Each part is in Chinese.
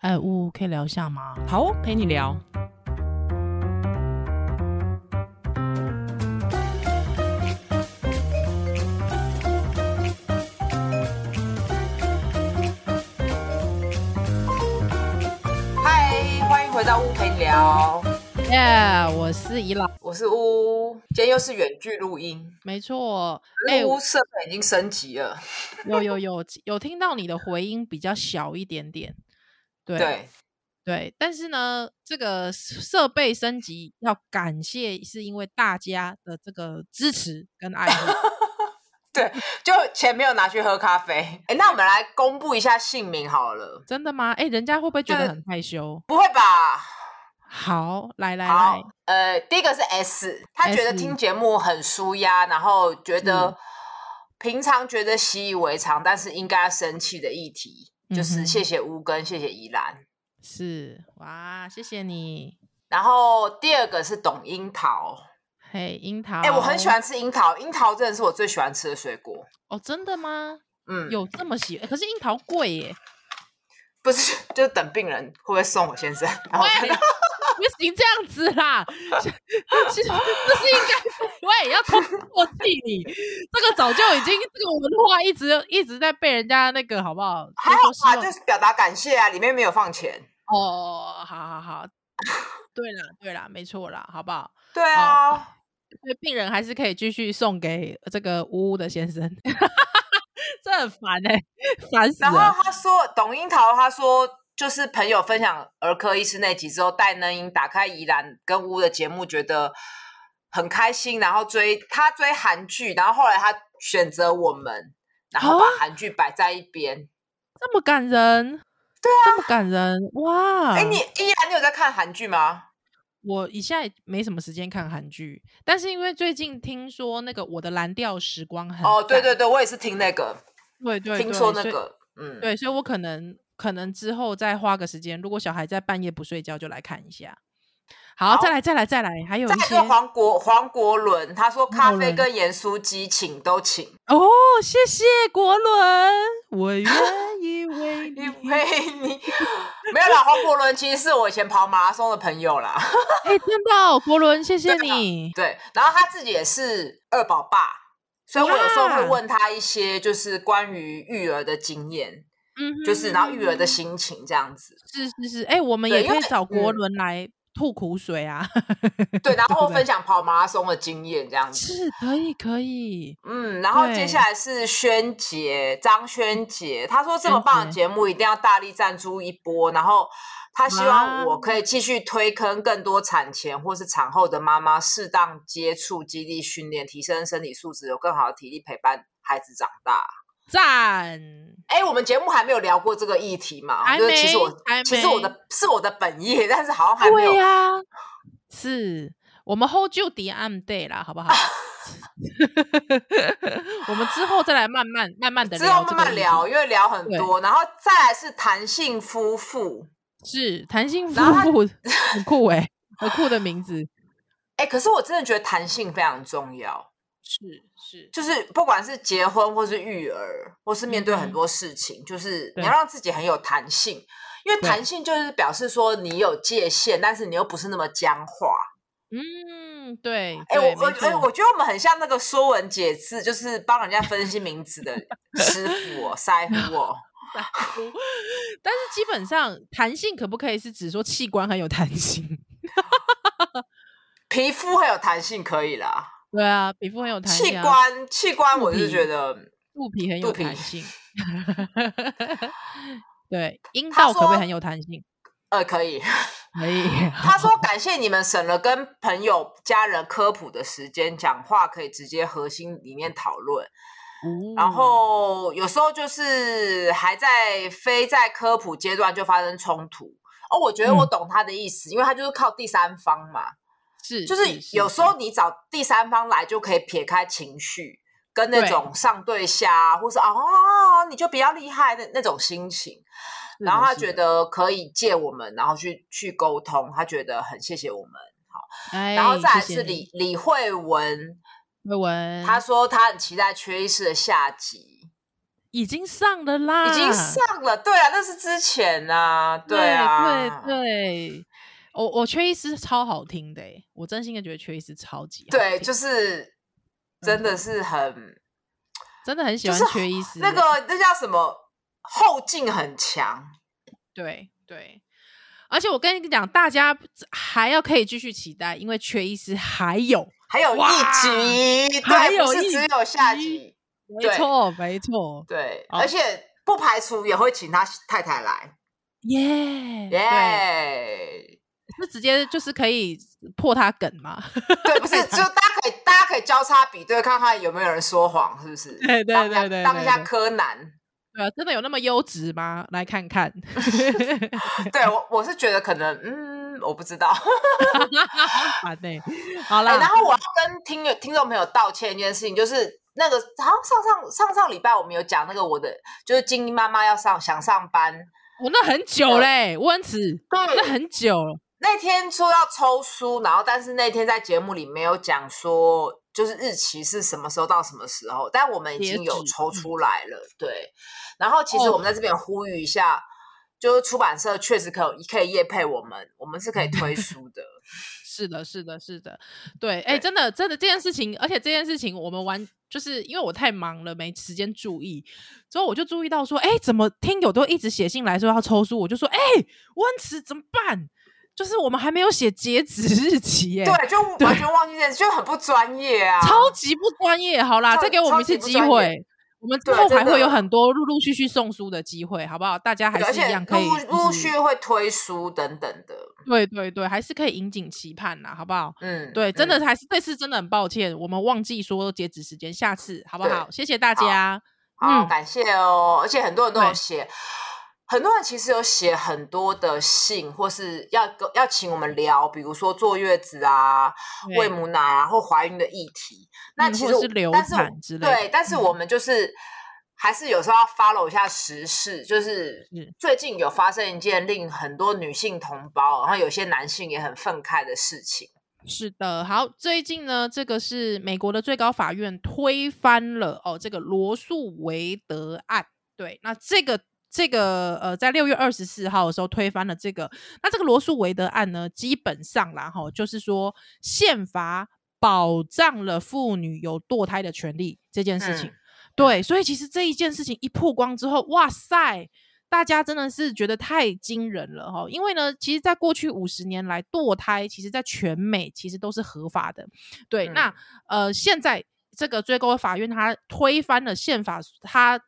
哎，呜可以聊一下吗？好，陪你聊。嗨，欢迎回到屋陪你聊。耶，yeah, 我是宜朗，我是乌，今天又是远距录音，没错。哎，乌设备已经升级了，有有有有听到你的回音比较小一点点。对对，对，但是呢，这个设备升级要感谢，是因为大家的这个支持跟爱护。对，就钱没有拿去喝咖啡。哎，那我们来公布一下姓名好了。真的吗？哎，人家会不会觉得很害羞？不会吧？好，来来好来，呃，第一个是 S，他觉得听节目很舒压，然后觉得平常觉得习以为常，但是应该要生气的议题。就是谢谢乌根，谢谢宜兰，是哇，谢谢你。然后第二个是董樱桃，嘿，樱桃，哎，我很喜欢吃樱桃，樱桃真的是我最喜欢吃的水果。哦，真的吗？嗯，有这么喜欢？可是樱桃贵耶。不是，就是等病人会不会送我先生？然后不行这样子啦，是不是应该喂要通过气你？这个早就已经这个文化一直一直在被人家那个好不好？还好啊，就是表达感谢啊，里面没有放钱哦。好好好，对啦对啦，没错啦，好不好？对啊，所以病人还是可以继续送给这个呜呜的先生。这很烦哎、欸，烦死了。然后他说，董樱桃他说。就是朋友分享儿科医师那集之后，戴能英打开宜兰跟乌的节目，觉得很开心，然后追他追韩剧，然后后来他选择我们，然后把韩剧摆在一边，这么感人，对啊，这么感人哇！哎，你依然你有在看韩剧吗？我一下没什么时间看韩剧，但是因为最近听说那个我的蓝调时光很哦，对对对，我也是听那个，对对，对，听说那个，嗯，对，所以我可能。可能之后再花个时间，如果小孩在半夜不睡觉，就来看一下。好，再来，再来，再来，还有一些黄国黄国伦，他说咖啡跟盐酥鸡请都请哦，谢谢国伦，我愿意为你 为你。没有啦，黄国伦其实是我以前跑马拉松的朋友啦。哎、欸，真的、哦，国伦，谢谢你 对。对，然后他自己也是二宝爸，所以我有时候会问他一些就是关于育儿的经验。嗯，就是然后育儿的心情这样子，是是是，哎、欸，我们也可以找国伦来吐苦水啊，对，然后分享跑马拉松的经验这样子，是可以可以，嗯，然后接下来是轩杰张轩杰，他说这么棒的节目一定要大力赞助一波，然后他希望我可以继续推坑更多产前或是产后的妈妈，适当接触肌力训练，提升身体素质，有更好的体力陪伴孩子长大。赞！哎、欸，我们节目还没有聊过这个议题嘛？还没。其实我，其实我的是我的本业，但是好像还没有。对呀、啊，是我们 hold 住 the end day 啦，好不好？我们之后再来慢慢慢慢的聊，之后慢慢聊，因为聊很多，然后再来是弹性夫妇，是弹性夫妇，很酷哎、欸，很酷的名字。哎、欸，可是我真的觉得弹性非常重要。是。是，就是不管是结婚，或是育儿，或是面对很多事情，嗯、就是你要让自己很有弹性，因为弹性就是表示说你有界限，但是你又不是那么僵化。嗯，对。哎、欸，我我哎，我觉得我们很像那个说文解字，就是帮人家分析名词的师傅哦，师傅哦。但是基本上弹性可不可以是指说器官很有弹性？皮肤很有弹性可以啦。对啊，皮肤很有弹性。器官器官，我是觉得肚皮 很有弹性。对，阴道可不可以很有弹性？呃，可以，可以。他说：“感谢你们省了跟朋友、家人科普的时间，讲话可以直接核心里面讨论。嗯、然后有时候就是还在非在科普阶段就发生冲突。哦，我觉得我懂他的意思，嗯、因为他就是靠第三方嘛。”是，就是有时候你找第三方来就可以撇开情绪，跟那种上对下，或是哦，你就比较厉害的那种心情。然后他觉得可以借我们，然后去去沟通，他觉得很谢谢我们。好，哎、然后再来是李李慧文，慧文，他说他很期待缺一师的下集。已经上了啦，已经上了。对啊，那是之前啊，对啊，对对。我我缺一丝超好听的，我真心的觉得缺一丝超级好。对，就是真的是很，嗯、真的很喜欢缺医师。那个那叫什么？后劲很强。对对，而且我跟你讲，大家还要可以继续期待，因为缺一丝还有还有一集，还有一集只有下集。没错，没错，对，而且不排除也会请他太太来。耶耶！是直接就是可以破他梗吗？对，不是，就大家可以大家可以交叉比对，看看有没有人说谎，是不是？对对对对，当一下柯南。对啊，真的有那么优质吗？来看看。对我，我是觉得可能，嗯，我不知道。啊，对，好了。然后我要跟听听众朋友道歉一件事情，就是那个，好像上上上上礼拜我们有讲那个我的，就是菁英妈妈要上想上班，我那很久嘞，温子，对，那很久。那天说要抽书，然后但是那天在节目里没有讲说，就是日期是什么时候到什么时候，但我们已经有抽出来了，对。然后其实我们在这边呼吁一下，哦、就是出版社确实可以可以业配我们，我们是可以推书 的。是的，是的，是的，对，哎，真的，真的这件事情，而且这件事情我们玩，就是因为我太忙了，没时间注意，之后我就注意到说，哎，怎么听友都一直写信来说要抽书，我就说，哎，温慈怎么办？就是我们还没有写截止日期耶，对，就完全忘记这件事，就很不专业啊，超级不专业。好啦，再给我们一次机会，我们之后还会有很多陆陆续续送书的机会，好不好？大家还是一样可以陆陆续续会推书等等的，对对对，还是可以引颈期盼呐，好不好？嗯，对，真的还是这次真的很抱歉，我们忘记说截止时间，下次好不好？谢谢大家，好，感谢哦，而且很多人都有写。很多人其实有写很多的信，或是要要请我们聊，比如说坐月子啊、喂母奶啊，或怀孕的议题。那其实，嗯、是流产之类的，对，但是我们就是、嗯、还是有时候要 follow 一下时事，就是最近有发生一件令很多女性同胞，然后有些男性也很愤慨的事情。是的，好，最近呢，这个是美国的最高法院推翻了哦，这个罗诉韦德案。对，那这个。这个呃，在六月二十四号的时候推翻了这个。那这个罗素韦德案呢，基本上啦哈，就是说宪法保障了妇女有堕胎的权利这件事情。嗯、对，所以其实这一件事情一曝光之后，哇塞，大家真的是觉得太惊人了哈。因为呢，其实，在过去五十年来，堕胎其实在全美其实都是合法的。对，嗯、那呃，现在这个最高法院它推翻了宪法，它。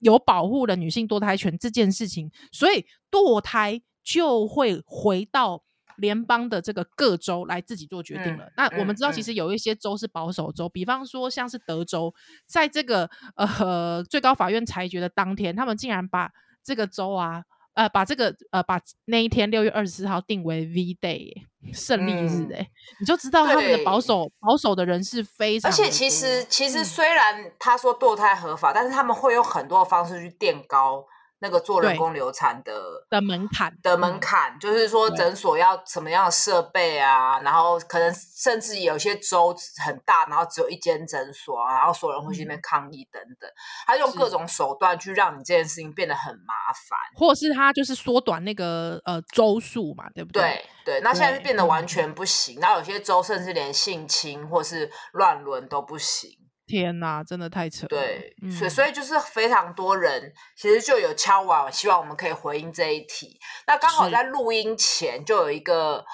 有保护了女性堕胎权这件事情，所以堕胎就会回到联邦的这个各州来自己做决定了。嗯、那我们知道，其实有一些州是保守州，嗯、比方说像是德州，在这个呃最高法院裁决的当天，他们竟然把这个州啊。呃，把这个呃，把那一天六月二十四号定为 V Day 胜利日，哎、嗯，你就知道他们的保守保守的人是非常。而且其实其实虽然他说堕胎合法，嗯、但是他们会用很多的方式去垫高。那个做人工流产的的门槛的门槛，就是说诊所要什么样的设备啊，然后可能甚至有些州很大，然后只有一间诊所啊，然后所有人会去那边抗议等等，他用各种手段去让你这件事情变得很麻烦，或是他就是缩短那个呃周数嘛，对不对？对对，那现在是变得完全不行，然后有些州甚至连性侵或是乱伦都不行。天呐，真的太扯了。对，嗯、所以所以就是非常多人其实就有敲碗，希望我们可以回应这一题。那刚好在录音前就有一个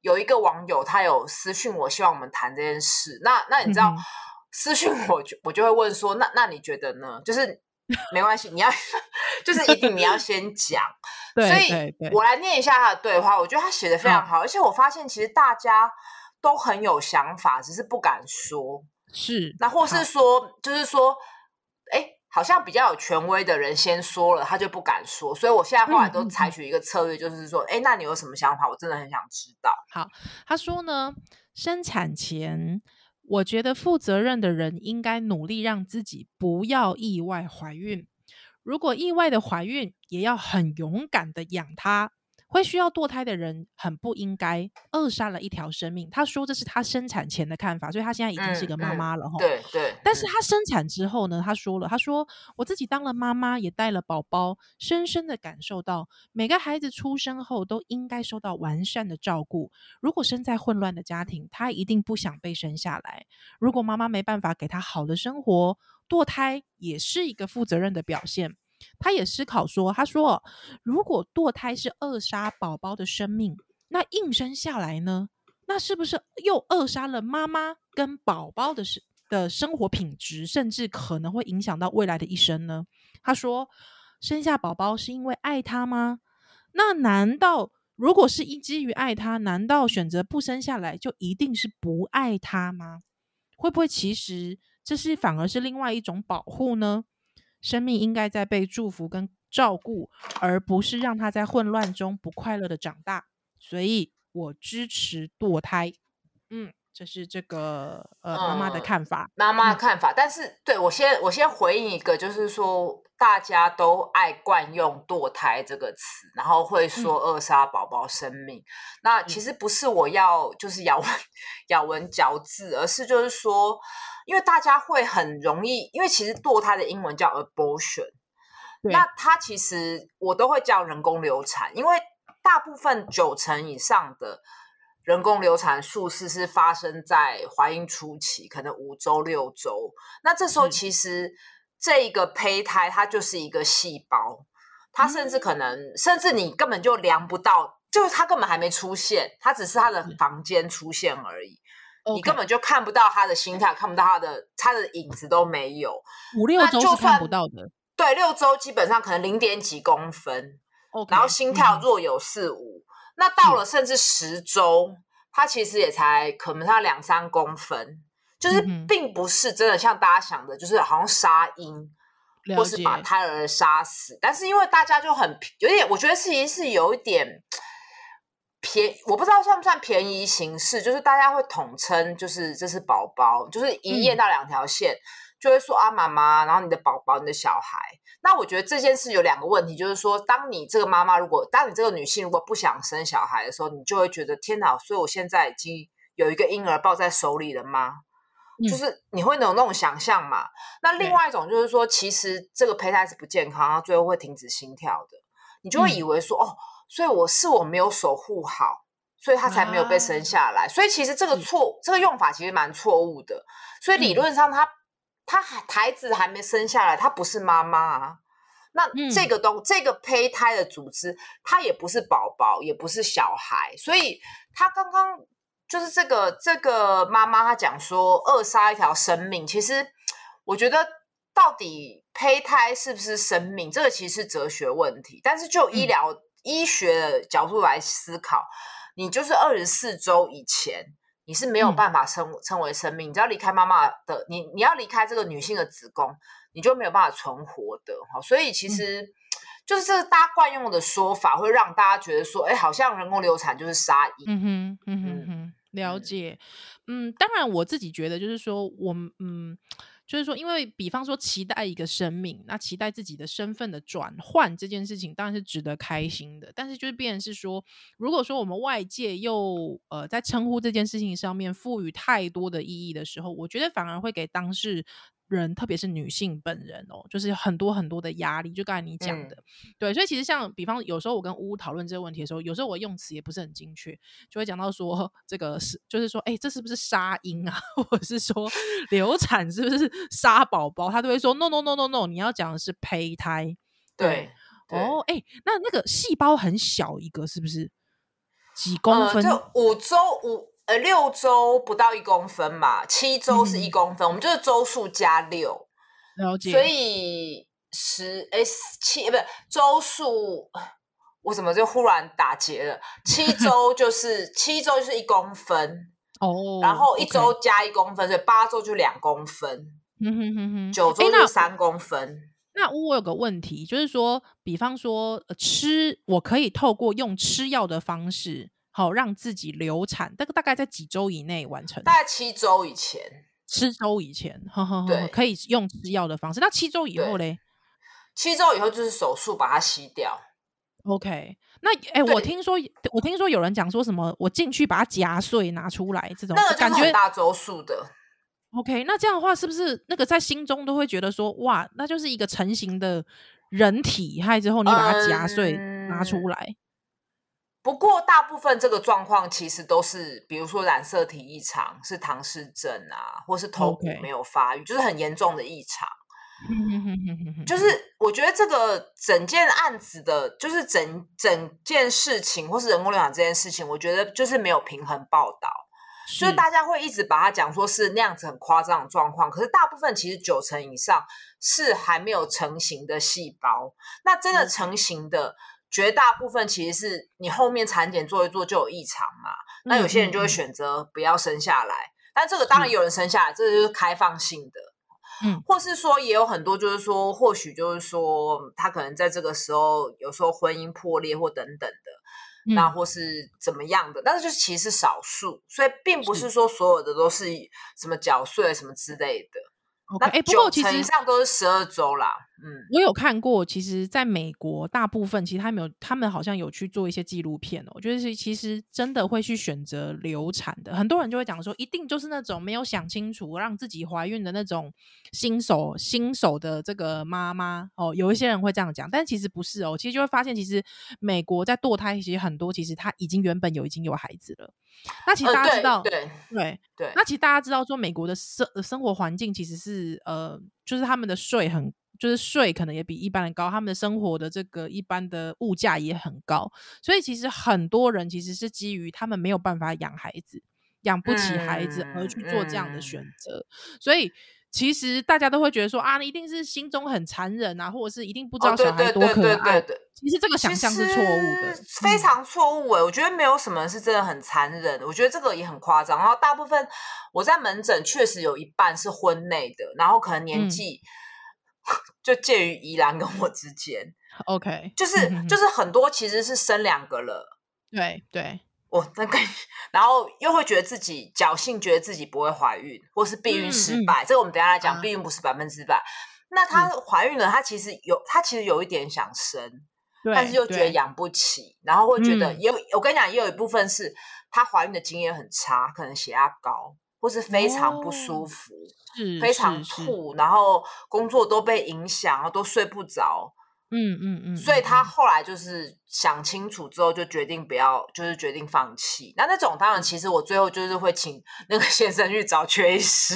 有一个网友他有私讯我，希望我们谈这件事。那那你知道、嗯、私讯我就我就会问说，那那你觉得呢？就是 没关系，你要 就是一定你要先讲。对所以我来念一下他的对话，我觉得他写的非常好，嗯、而且我发现其实大家都很有想法，只是不敢说。是，那或是说，就是说，哎，好像比较有权威的人先说了，他就不敢说。所以我现在后来都采取一个策略，就是说，哎、嗯，那你有什么想法？我真的很想知道。好，他说呢，生产前，我觉得负责任的人应该努力让自己不要意外怀孕。如果意外的怀孕，也要很勇敢的养他。会需要堕胎的人很不应该扼杀了一条生命。他说这是他生产前的看法，所以他现在已经是一个妈妈了哈、嗯嗯。对对。但是他生产之后呢？他说了，他说我自己当了妈妈，也带了宝宝，深深的感受到每个孩子出生后都应该受到完善的照顾。如果生在混乱的家庭，他一定不想被生下来。如果妈妈没办法给他好的生活，堕胎也是一个负责任的表现。他也思考说：“他说，如果堕胎是扼杀宝宝的生命，那硬生下来呢？那是不是又扼杀了妈妈跟宝宝的生的生活品质，甚至可能会影响到未来的一生呢？”他说：“生下宝宝是因为爱他吗？那难道如果是一基于爱他，难道选择不生下来就一定是不爱他吗？会不会其实这是反而是另外一种保护呢？”生命应该在被祝福跟照顾，而不是让他在混乱中不快乐的长大。所以我支持堕胎。嗯，这是这个呃妈妈的看法，妈妈的看法。嗯、但是对我先我先回应一个，就是说大家都爱惯用堕胎这个词，然后会说扼杀宝宝生命。嗯、那其实不是我要就是咬文 咬文嚼字，而是就是说。因为大家会很容易，因为其实堕胎的英文叫 abortion，那它其实我都会叫人工流产，因为大部分九成以上的人工流产术式是发生在怀孕初期，可能五周六周。那这时候其实这一个胚胎它就是一个细胞，它甚至可能、嗯、甚至你根本就量不到，就是它根本还没出现，它只是它的房间出现而已。你根本就看不到他的心跳，看不到他的他的影子都没有。五六周是看不到的。对，六周基本上可能零点几公分。Okay. 然后心跳若有四五、嗯，那到了甚至十周，他其实也才可能他两三公分，就是并不是真的像大家想的，就是好像杀婴，或是把胎儿杀死。但是因为大家就很有点，我觉得事情是有一点。便我不知道算不算便宜形式，就是大家会统称，就是这是宝宝，就是一页到两条线，嗯、就会说啊妈妈，然后你的宝宝，你的小孩。那我觉得这件事有两个问题，就是说，当你这个妈妈，如果当你这个女性如果不想生小孩的时候，你就会觉得天哪，所以我现在已经有一个婴儿抱在手里了吗？嗯、就是你会有那种想象嘛？那另外一种就是说，其实这个胚胎是不健康，然后最后会停止心跳的，你就会以为说、嗯、哦。所以我是我没有守护好，所以他才没有被生下来。啊、所以其实这个错，这个用法其实蛮错误的。所以理论上他，他、孩子还没生下来，他不是妈妈啊。那这个东、嗯、这个胚胎的组织，它也不是宝宝，也不是小孩。所以他刚刚就是这个这个妈妈，她讲说扼杀一条生命。其实我觉得，到底胚胎是不是生命，这个其实是哲学问题。但是就医疗。嗯医学的角度来思考，你就是二十四周以前，你是没有办法称称为生命。嗯、你只要离开妈妈的，你你要离开这个女性的子宫，你就没有办法存活的。所以其实就是这个大家惯用的说法，会让大家觉得说，哎，好像人工流产就是杀婴。嗯哼，嗯哼哼，了解。嗯，当然我自己觉得就是说，我嗯。就是说，因为比方说期待一个生命，那期待自己的身份的转换这件事情，当然是值得开心的。但是就是变成是说，如果说我们外界又呃在称呼这件事情上面赋予太多的意义的时候，我觉得反而会给当事。人，特别是女性本人哦，就是很多很多的压力。就刚才你讲的、嗯，对，所以其实像比方有时候我跟乌乌讨论这个问题的时候，有时候我用词也不是很精确，就会讲到说这个是，就是说，哎，这是不是杀婴啊？或者是说 流产是不是杀宝宝？他都会说 no no no no no，你要讲的是胚胎。对，对哦，哎，那那个细胞很小一个，是不是几公分？呃、就五周五。呃，六周不到一公分嘛，七周是一公分，嗯、我们就是周数加六，了解。所以十哎七不是周数，我怎么就忽然打结了？七周 就是七周就是一公分哦，然后一周加一公分，所以八周就两公分。嗯哼哼哼，九周就三公分。那我有个问题，就是说，比方说吃，我可以透过用吃药的方式。好，让自己流产，大概大概在几周以内完成？大概七周以前，七周以前，呵呵呵，对，可以用吃药的方式。那七周以后嘞？七周以后就是手术把它吸掉。OK，那哎、欸，我听说我听说有人讲说什么，我进去把它夹碎拿出来，这种那个感觉大周数的。OK，那这样的话是不是那个在心中都会觉得说，哇，那就是一个成型的人体，害之后你把它夹碎、嗯、拿出来？不过大部分这个状况其实都是，比如说染色体异常，是唐氏症啊，或是头骨没有发育.就是很严重的异常。就是我觉得这个整件案子的，就是整整件事情，或是人工流产这件事情，我觉得就是没有平衡报道，所以大家会一直把它讲说是那样子很夸张的状况。可是大部分其实九成以上是还没有成型的细胞，那真的成型的绝大部分其实是你后面产检做一做就有异常嘛。那有些人就会选择不要生下来，但这个当然有人生下来，这个就是开放性的。嗯，或是说也有很多，就是说，或许就是说，他可能在这个时候，有时候婚姻破裂或等等的，那、嗯、或是怎么样的，但是就是其实是少数，所以并不是说所有的都是什么绞碎什么之类的。那不过其实以上都是十二周啦。嗯，我有看过，其实在美国大部分其实他们有，他们好像有去做一些纪录片哦。我觉得是其实真的会去选择流产的，很多人就会讲说，一定就是那种没有想清楚让自己怀孕的那种新手新手的这个妈妈哦。有一些人会这样讲，但其实不是哦。其实就会发现，其实美国在堕胎其实很多，其实他已经原本有已经有孩子了。那其实大家知道，呃、对对对，对，那其实大家知道说，美国的生生活环境其实是呃，就是他们的税很。就是税可能也比一般人高，他们的生活的这个一般的物价也很高，所以其实很多人其实是基于他们没有办法养孩子，养不起孩子而去做这样的选择，嗯嗯、所以其实大家都会觉得说啊，你一定是心中很残忍啊，或者是一定不知道小孩多可爱。哦、其实这个想象是错误的，非常错误哎！我觉得没有什么是真的很残忍的，我觉得这个也很夸张。然后大部分我在门诊确实有一半是婚内的，然后可能年纪、嗯。就介于宜兰跟我之间，OK，就是就是很多其实是生两个了，对对，我那个，然后又会觉得自己侥幸，觉得自己不会怀孕，或是避孕失败。嗯。嗯、这个我们等一下来讲，避孕不是百分之百。啊、那她怀孕了，她其实有，她其实有一点想生，但是又觉得养不起，然后会觉得也有，我跟你讲，也有一部分是她怀孕的经验很差，可能血压高，或是非常不舒服。哦非常吐，然后工作都被影响，然后都睡不着。嗯嗯嗯，所以他后来就是想清楚之后，就决定不要，就是决定放弃。那那种当然，其实我最后就是会请那个先生去找缺医师，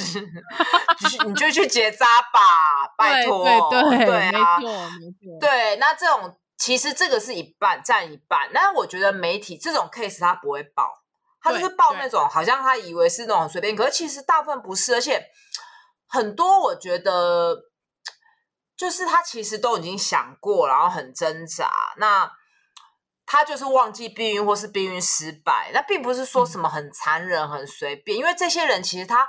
你就去结扎吧，拜托。对对对，对啊，没错没错。对，那这种其实这个是一半占一半，但是我觉得媒体这种 case 它不会报，他就是报那种好像他以为是那种随便，可是其实大部分不是，而且。很多我觉得，就是他其实都已经想过，然后很挣扎。那他就是忘记避孕或是避孕失败，那并不是说什么很残忍、很随便。因为这些人其实他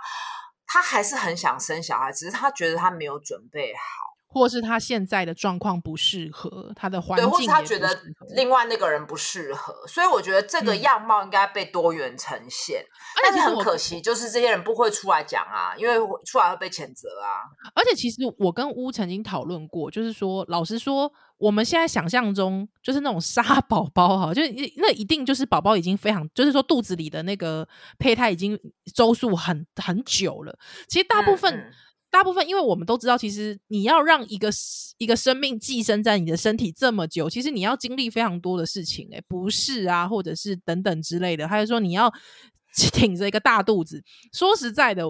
他还是很想生小孩，只是他觉得他没有准备好。或是他现在的状况不适合他的环境，或是他觉得另外那个人不适合，所以我觉得这个样貌应该被多元呈现。嗯、但是很可惜，就是这些人不会出来讲啊，因为出来会被谴责啊。而且其实我跟乌曾经讨论过，就是说，老实说，我们现在想象中就是那种杀 宝宝哈，就是那一定就是宝宝已经非常，就是说肚子里的那个胚胎已经周数很很久了。其实大部分。嗯嗯大部分，因为我们都知道，其实你要让一个一个生命寄生在你的身体这么久，其实你要经历非常多的事情，欸，诶，不是啊，或者是等等之类的。还是说你要 挺着一个大肚子。说实在的，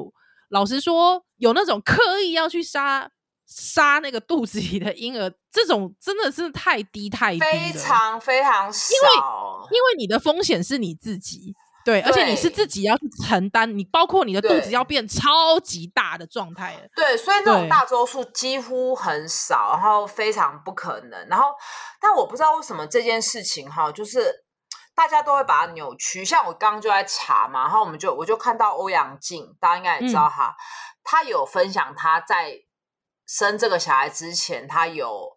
老实说，有那种刻意要去杀杀那个肚子里的婴儿，这种真的是太低太低，非常非常少。因为因为你的风险是你自己。对，而且你是自己要去承担，你包括你的肚子要变超级大的状态。对，所以那种大周数几乎很少，然后非常不可能。然后，但我不知道为什么这件事情哈，就是大家都会把它扭曲。像我刚刚就在查嘛，然后我们就我就看到欧阳靖，大家应该也知道哈，嗯、他有分享他在生这个小孩之前，他有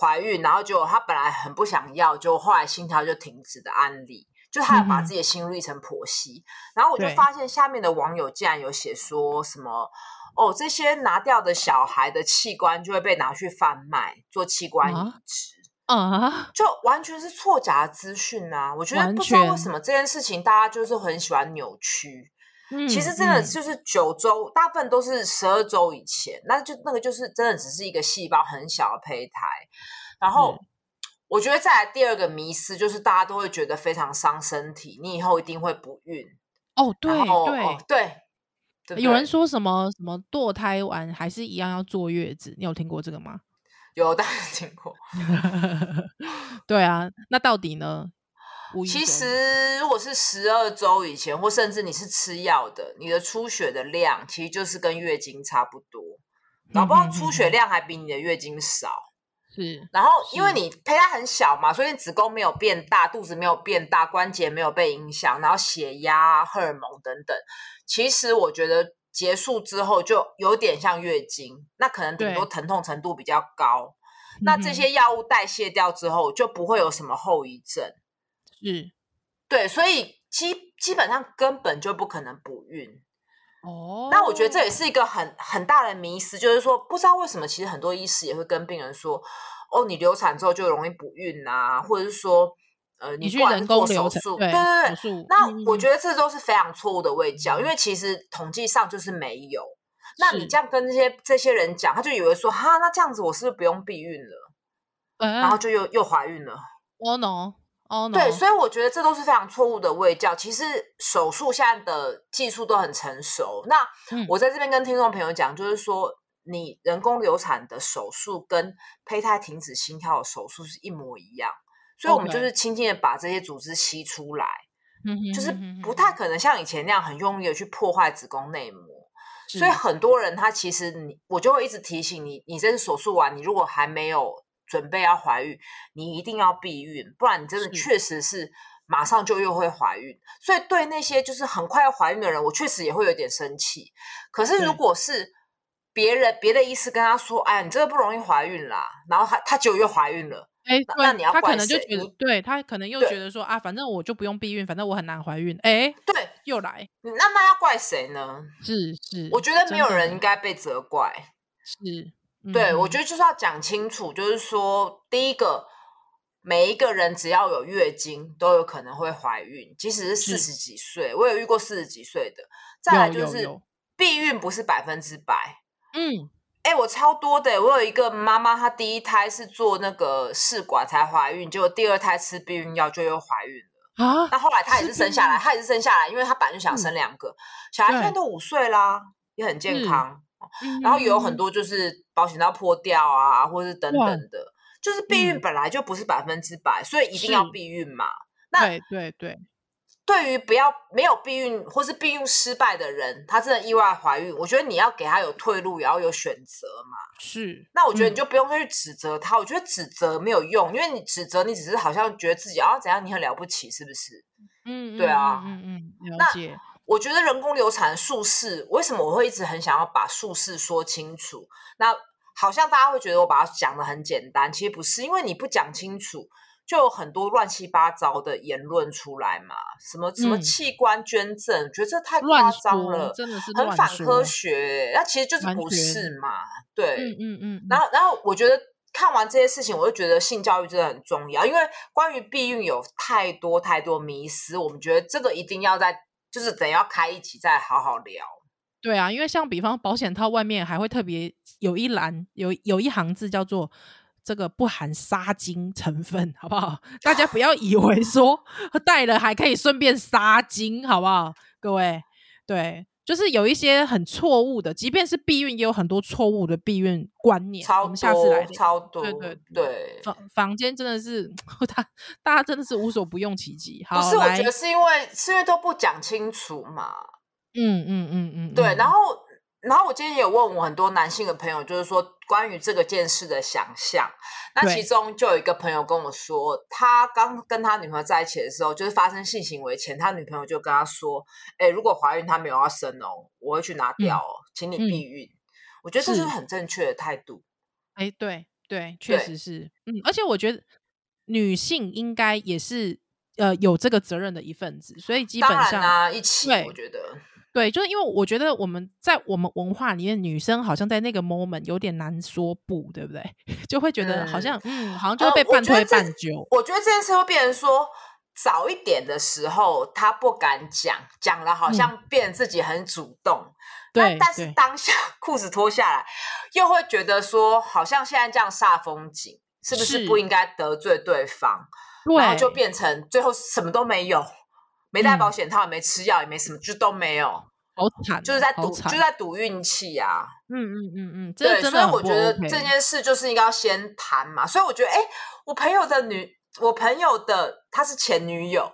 怀孕，然后就他本来很不想要，就后来心跳就停止的案例。就他有把自己的心路历程剖析，嗯、然后我就发现下面的网友竟然有写说什么哦，这些拿掉的小孩的器官就会被拿去贩卖做器官移植。啊，就完全是错假的资讯啊！我觉得不知道为什么这件事情大家就是很喜欢扭曲。嗯，其实真的就是九周，嗯、大部分都是十二周以前，那就那个就是真的只是一个细胞很小的胚胎。然后、嗯、我觉得再来第二个迷思就是大家都会觉得非常伤身体，你以后一定会不孕。哦，对对、哦、对，对，有人说什么什么堕胎完还是一样要坐月子，你有听过这个吗？有，当然听过。对啊，那到底呢？其实，如果是十二周以前，或甚至你是吃药的，你的出血的量其实就是跟月经差不多，搞不好出血量还比你的月经少。是，然后因为你胚胎很小嘛，所以你子宫没有变大，肚子没有变大，关节没有被影响，然后血压、荷尔蒙等等，其实我觉得结束之后就有点像月经，那可能顶多疼痛程度比较高。那这些药物代谢掉之后，就不会有什么后遗症。是，对，所以基基本上根本就不可能不孕。哦，那我觉得这也是一个很很大的迷思，就是说不知道为什么，其实很多医师也会跟病人说，哦，你流产之后就容易不孕啊，或者是说，呃，你不管做手术，对对对，那我觉得这都是非常错误的卫教，因为其实统计上就是没有。那你这样跟这些这些人讲，他就以为说，哈，那这样子我是不是不用避孕了？嗯然后就又又怀孕了。哦 no。Oh, no. 对，所以我觉得这都是非常错误的卫教。其实手术现在的技术都很成熟。那我在这边跟听众朋友讲，就是说，你人工流产的手术跟胚胎停止心跳的手术是一模一样。所以我们就是轻轻的把这些组织吸出来，Okay. 就是不太可能像以前那样很用力的去破坏子宫内膜。所以很多人他其实你，我就会一直提醒你，你这次手术完，你如果还没有。准备要怀孕，你一定要避孕，不然你真的确实是马上就又会怀孕。所以对那些就是很快要怀孕的人，我确实也会有点生气。可是如果是别人别的医师跟他说：“哎，你这个不容易怀孕啦。”然后他他就又怀孕了，哎，那你要？他可能就觉得，对他可能又觉得说啊，反正我就不用避孕，反正我很难怀孕。哎，对，又来，那那要怪谁呢？是是，我觉得没有人应该被责怪。是。对，我觉得就是要讲清楚，就是说，第一个，每一个人只要有月经都有可能会怀孕，即使是四十几岁，我有遇过四十几岁的。再来就是避孕不是百分之百。嗯，哎，我超多的，我有一个妈妈，她第一胎是做那个试管才怀孕，结果第二胎吃避孕药就又怀孕了啊。那后来她也是生下来，她也是生下来，因为她本来就想生两个，嗯、小孩现在都五岁啦，也很健康。然后也有很多就是保险套破掉啊，或是等等的，就是避孕本来就不是百分之百，所以一定要避孕嘛。那对对对，对于不要没有避孕或是避孕失败的人，他真的意外怀孕，我觉得你要给他有退路，也要有选择嘛。是，那我觉得你就不用再去指责他，我觉得指责没有用，因为你指责你只是好像觉得自己啊怎样，你很了不起，是不是？嗯，对啊，嗯嗯，了解。我觉得人工流产术式，为什么我会一直很想要把术式说清楚？那好像大家会觉得我把它讲的很简单，其实不是，因为你不讲清楚，就有很多乱七八糟的言论出来嘛。什么什么器官捐赠，嗯、觉得这太夸张了，真的是很反科学。那其实就是不是嘛？对，嗯嗯嗯。然后，然后我觉得看完这些事情，我就觉得性教育真的很重要，因为关于避孕有太多太多迷思，我们觉得这个一定要在。就是等要开一起再好好聊。对啊，因为像比方保险套外面还会特别有一栏有有一行字叫做“这个不含杀精成分”，好不好？大家不要以为说 戴了还可以顺便杀精，好不好？各位，对。就是有一些很错误的，即便是避孕，也有很多错误的避孕观念。超多，我们下次来超多，对对对。房房间真的是，大大家真的是无所不用其极。好，不是，我觉得是因为是因为都不讲清楚嘛。嗯嗯嗯嗯，对，然后。然后我今天也有问我很多男性的朋友，就是说关于这个件事的想象。那其中就有一个朋友跟我说，他刚跟他女朋友在一起的时候，就是发生性行为前，他女朋友就跟他说：“哎，如果怀孕他没有要生哦，我会去拿掉哦，嗯、请你避孕。嗯”我觉得这是很正确的态度。哎，对对，确实是。嗯，而且我觉得女性应该也是呃有这个责任的一份子，所以基本上啊一起，我觉得。对，就是因为我觉得我们在我们文化里面，女生好像在那个 moment 有点难说不，对不对？就会觉得好像嗯，嗯，好像就会被半推半就。我觉得这件事会变成说，早一点的时候他不敢讲，讲了好像变自己很主动。嗯、对，但是当下 裤子脱下来，又会觉得说，好像现在这样煞风景，是不是不应该得罪对方？然后就变成最后什么都没有。没带保险套，也没吃药，也没什么，就都没有，好惨，就是在赌，就在赌运气啊。嗯嗯嗯嗯，对，所以我觉得这件事就是应该要先谈嘛。所以我觉得，哎，我朋友的女，我朋友的她是前女友，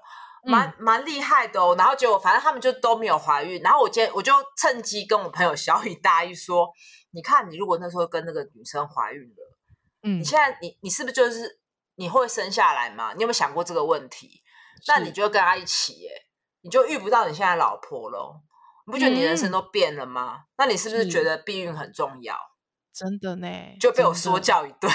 蛮蛮厉害的哦。然后结果反正他们就都没有怀孕。然后我今天我就趁机跟我朋友小雨大意说，你看你如果那时候跟那个女生怀孕了，嗯，你现在你你是不是就是你会生下来吗？你有没有想过这个问题？那你就跟他一起耶，你就遇不到你现在老婆了。你不觉得你人生都变了吗？嗯、那你是不是觉得避孕很重要？真的呢，就被我说教一顿。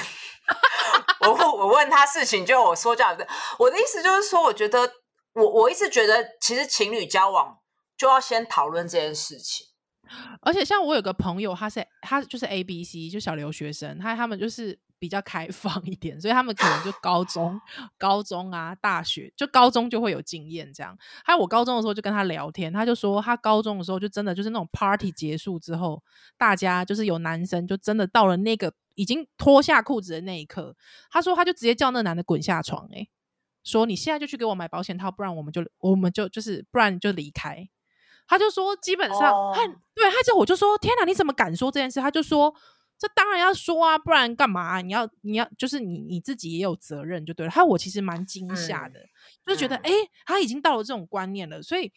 我我问他事情，就我说教一顿。我的意思就是说，我觉得我我一直觉得，其实情侣交往就要先讨论这件事情。而且像我有个朋友，他是他就是 A B C，就小留学生，他他们就是。比较开放一点，所以他们可能就高中、高中啊、大学，就高中就会有经验这样。还有我高中的时候就跟他聊天，他就说他高中的时候就真的就是那种 party 结束之后，大家就是有男生就真的到了那个已经脱下裤子的那一刻，他说他就直接叫那男的滚下床，欸，诶，说你现在就去给我买保险套，不然我们就我们就就是不然你就离开。他就说基本上，对他就我就说天哪，你怎么敢说这件事？他就说。这当然要说啊，不然干嘛啊？你要你要就是你你自己也有责任就对了。他我其实蛮惊吓的，嗯、就是觉得哎、嗯，他已经到了这种观念了，所以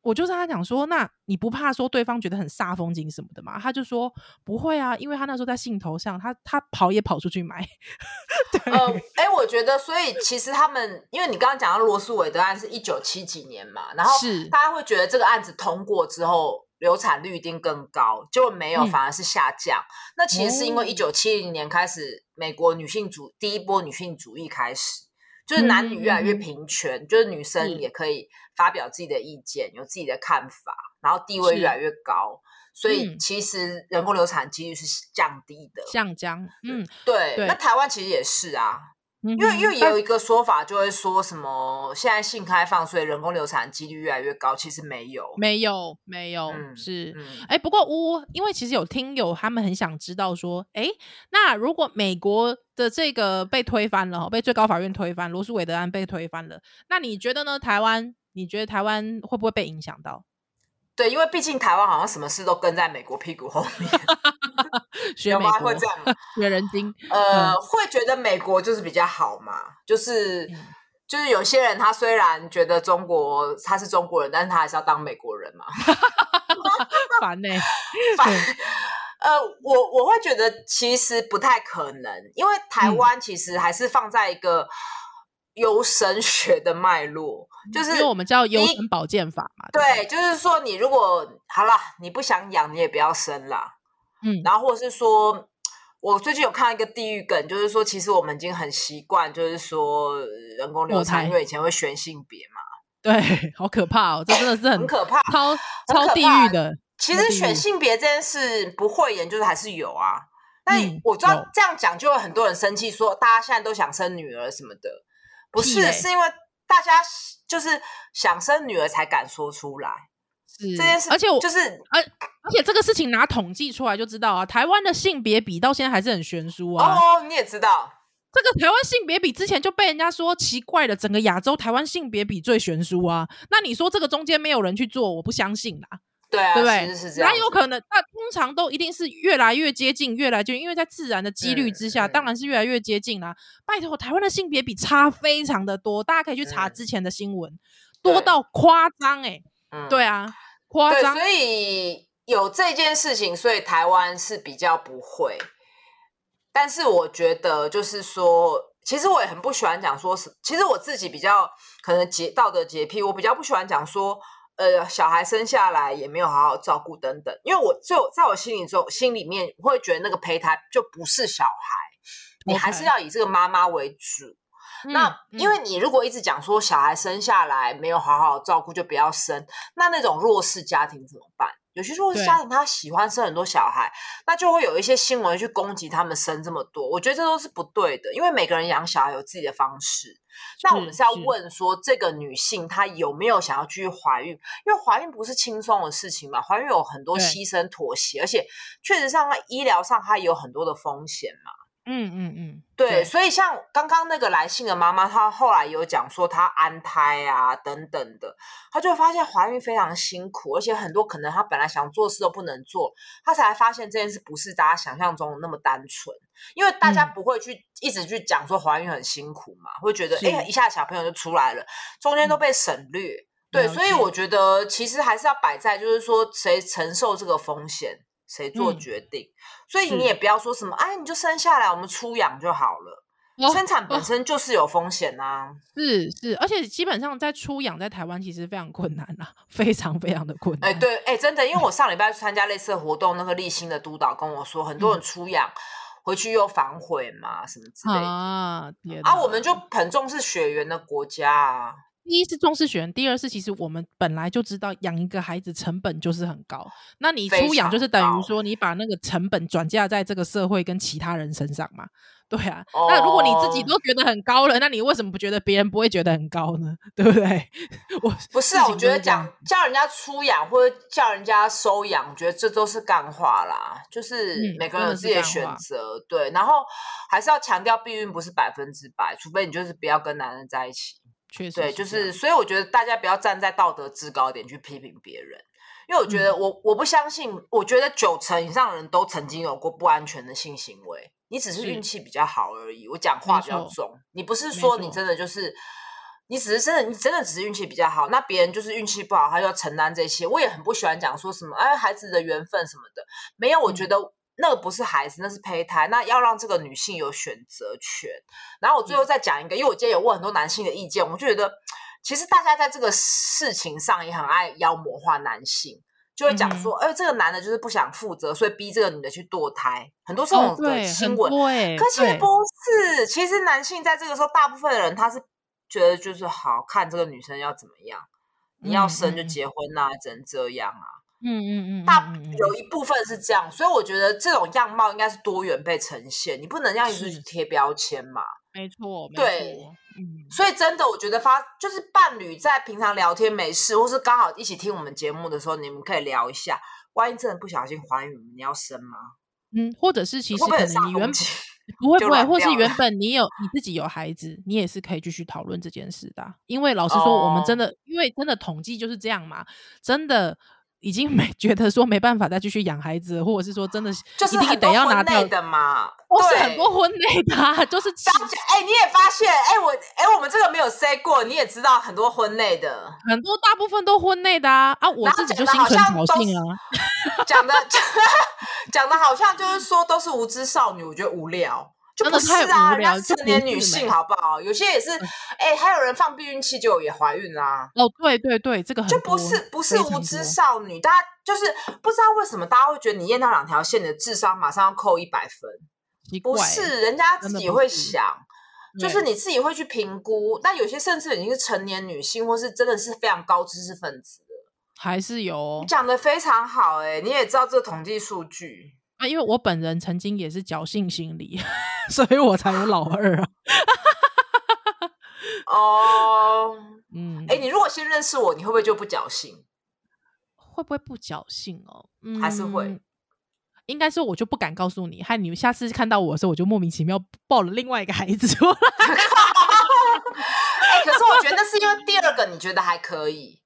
我就跟他讲说，那你不怕说对方觉得很煞风景什么的嘛？他就说不会啊，因为他那时候在兴头上，他他跑也跑出去买。对，呃，哎，我觉得，所以其实他们，因为你刚刚讲到罗素韦德案是一九七几年嘛，然后是大家会觉得这个案子通过之后。流产率一定更高，结果没有，反而是下降。嗯、那其实是因为一九七零年开始，美国女性主第一波女性主义开始，就是男女越来越平权，嗯、就是女生也可以发表自己的意见，嗯、有自己的看法，然后地位越来越高，所以其实人工流产几率是降低的，下降。嗯，对。对，那台湾其实也是啊。因为因为也有一个说法，就会说什么现在性开放，所以人工流产几率越来越高。其实没有，没有，没有，嗯、是。哎、嗯，不过呜，因为其实有听友他们很想知道说，哎，那如果美国的这个被推翻了，被最高法院推翻，罗诉韦德案被推翻了，那你觉得呢？台湾，你觉得台湾会不会被影响到？对，因为毕竟台湾好像什么事都跟在美国屁股后面。学美国会这样，学人精。呃，会觉得美国就是比较好嘛，就是、嗯、就是有些人他虽然觉得中国他是中国人，但是他还是要当美国人嘛。烦呢、欸，烦。呃，我我会觉得其实不太可能，因为台湾其实还是放在一个优生学的脉络，嗯、就是因为我们叫优生保健法嘛。对，对就是说你如果好了，你不想养，你也不要生啦。嗯，然后或者是说，我最近有看到一个地狱梗，就是说，其实我们已经很习惯，就是说人工流产，因为以前会选性别嘛。对，好可怕哦，这真的是很，很可怕，超超地狱的。其实选性别这件事不会演，就是还是有啊。但我知道这样讲就会很多人生气，说大家现在都想生女儿什么的，不是，是因为大家就是想生女儿才敢说出来。是这件事，而且我就是，而而且这个事情拿统计出来就知道啊，台湾的性别比到现在还是很悬殊啊。哦，你也知道，这个台湾性别比之前就被人家说奇怪了，整个亚洲台湾性别比最悬殊啊。那你说这个中间没有人去做，我不相信啦。对啊，对不对？是是这样。哪有可能？那通常都一定是越来越接近，越来越因为在自然的几率之下，当然是越来越接近啦。拜托，台湾的性别比差非常的多，大家可以去查之前的新闻，多到夸张哎。嗯，对啊。对，所以有这件事情，所以台湾是比较不会。但是我觉得，就是说，其实我也很不喜欢讲说是，其实我自己比较可能洁道德洁癖，我比较不喜欢讲说，呃，小孩生下来也没有好好照顾等等，因为我就在我心里中心里面会觉得那个胚胎就不是小孩，你还是要以这个妈妈为主。嗯、那因为你如果一直讲说小孩生下来没有好好照顾就不要生，那那种弱势家庭怎么办？有些弱势家庭他喜欢生很多小孩，那就会有一些新闻去攻击他们生这么多。我觉得这都是不对的，因为每个人养小孩有自己的方式。那我们是要问说，这个女性她有没有想要继续怀孕？因为怀孕不是轻松的事情嘛，怀孕有很多牺牲妥协，而且确实上在医疗上它也有很多的风险嘛。嗯嗯嗯，对，对，所以像刚刚那个来信的妈妈，她后来有讲说她安胎啊等等的，她就发现怀孕非常辛苦，而且很多可能她本来想做事都不能做，她才发现这件事不是大家想象中的那么单纯，因为大家不会去、嗯、一直去讲说怀孕很辛苦嘛，会觉得哎一下小朋友就出来了，中间都被省略，嗯、对，所以我觉得其实还是要摆在就是说谁承受这个风险。谁做决定？嗯、所以你也不要说什么，哎，你就生下来，我们出养就好了。哦、生产本身就是有风险呐、啊，是是，而且基本上在出养在台湾其实非常困难啊，非常非常的困难。哎，对，哎，真的，因为我上礼拜去参加类似的活动，那个立新的督导跟我说，很多人出养、嗯、回去又反悔嘛，什么之类的啊。啊，我们就很重视血缘的国家啊。第一是重视血缘，第二是其实我们本来就知道养一个孩子成本就是很高，那你出养就是等于说你把那个成本转嫁在这个社会跟其他人身上嘛，对啊。哦、那如果你自己都觉得很高了，那你为什么不觉得别人不会觉得很高呢？对不对？我不是啊，我觉得讲叫人家出养或者叫人家收养，我觉得这都是干话啦，就是每个人有自己的选择，嗯、对。然后还是要强调，避孕不是百分之百，除非你就是不要跟男人在一起。确实，对，就是，所以我觉得大家不要站在道德制高点去批评别人，因为我觉得我、嗯、我不相信，我觉得九成以上的人都曾经有过不安全的性行为，你只是运气比较好而已。我讲话比较重，你不是说你真的就是，你只是真的，你真的只是运气比较好，那别人就是运气不好，他就要承担这些。我也很不喜欢讲说什么，哎，孩子的缘分什么的，没有，我觉得。嗯那个不是孩子，那是胚胎。那要让这个女性有选择权。然后我最后再讲一个，嗯、因为我今天有问很多男性的意见，我就觉得其实大家在这个事情上也很爱妖魔化男性，就会讲说，哎、嗯欸，这个男的就是不想负责，所以逼这个女的去堕胎。很多这种的新闻，哦欸、可其实不是。其实男性在这个时候，大部分的人他是觉得就是好看这个女生要怎么样，你要生就结婚呐、啊，嗯、只能这样啊。嗯嗯嗯，大有一部分是这样，所以我觉得这种样貌应该是多元被呈现，你不能这样一直贴标签嘛。没错，对，嗯，所以真的，我觉得发就是伴侣在平常聊天没事，或是刚好一起听我们节目的时候，你们可以聊一下，万一真的不小心怀孕，你要生吗？嗯，或者是其实可能你原本不会不会，或是原本你有你自己有孩子，你也是可以继续讨论这件事的，因为老实说，我们真的，因为真的统计就是这样嘛，真的。已经没觉得说没办法再继续养孩子，或者是说真的 一定得要拿掉的嘛？对，是很多婚内的、啊，就是哎、欸，你也发现哎、欸，我哎、欸，我们这个没有 say 过，你也知道很多婚内的，很多大部分都婚内的啊啊！我自己就心存侥幸啊，讲的 讲的好像就是说都是无知少女，我觉得无聊。就不是啊，人家是成年女性，好不好？有些也是，哎、欸，还有人放避孕器就也怀孕啦、啊。哦，对对对，这个很就不是不是无知少女，大家就是不知道为什么大家会觉得你验到两条线，你的智商马上要扣一百分。不是，人家自己会想，是就是你自己会去评估。那有些甚至已经是成年女性，或是真的是非常高知识分子的，还是有。你讲的非常好、欸，哎，你也知道这个统计数据。啊，因为我本人曾经也是侥幸心理，所以我才有老二啊。哦，嗯，哎，你如果先认识我，你会不会就不侥幸？会不会不侥幸哦？嗯，还是会？应该是我就不敢告诉你，害你们下次看到我的时候，我就莫名其妙抱了另外一个孩子出来。哎、欸，可是我觉得那是因为第二个你觉得还可以，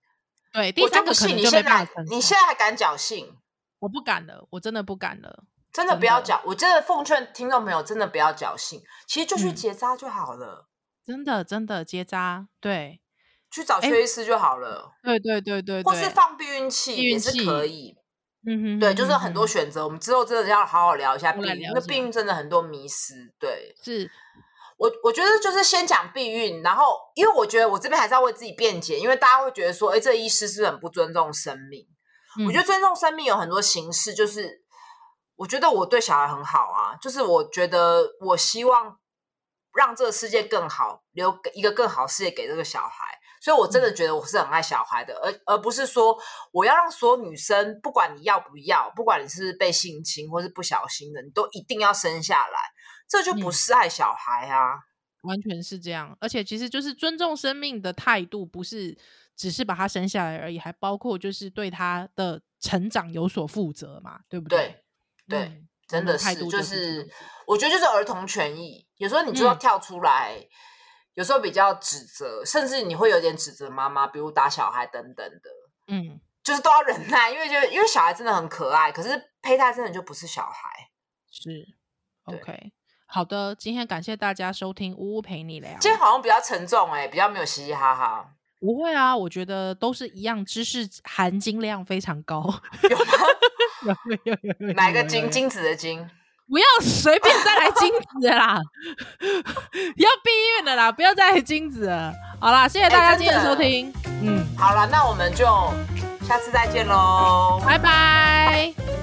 对，第三个可能就没办法。你现在还敢侥幸？我不敢了，我真的不敢了，真的不要侥，我真的奉劝听众朋友，真的不要侥幸，其实就去结扎就好了，真的真的结扎，对，去找薛医师就好了，对对对对，或是放避孕器也是可以，嗯哼，对，就是很多选择，我们之后真的要好好聊一下避孕，因为避孕真的很多迷失，对，是。我我觉得就是先讲避孕，然后因为我觉得我这边还是要为自己辩解，因为大家会觉得说，哎，这医师是很不尊重生命？我觉得尊重生命有很多形式，就是我觉得我对小孩很好啊，就是我觉得我希望让这个世界更好，留一个更好世界给这个小孩。所以，我真的觉得我是很爱小孩的，而而不是说我要让所有女生，不管你要不要，不管你是被性侵或是不小心的，你都一定要生下来，这就不是爱小孩啊。嗯，完全是这样。而且，其实就是尊重生命的态度，不是只是把他生下来而已，还包括就是对他的成长有所负责嘛，对不对？对，对，嗯，真的是，就是我觉得就是儿童权益，有时候你就要跳出来。嗯有时候比较指责，甚至你会有点指责妈妈，比如打小孩等等的，嗯，就是都要忍耐，因为就因为小孩真的很可爱，可是胚胎真的就不是小孩，是，OK，好的，今天感谢大家收听呜呜陪你聊，今天好像比较沉重哎、欸，比较没有嘻嘻哈哈，不会啊，我觉得都是一样，知识含金量非常高，有吗？有有有有，哪个金？金子的金。不要随便再来金子啦，要避孕的啦，不要再来金子了。好啦，谢谢大家今天的收听。嗯，好了，那我们就下次再见喽，拜拜。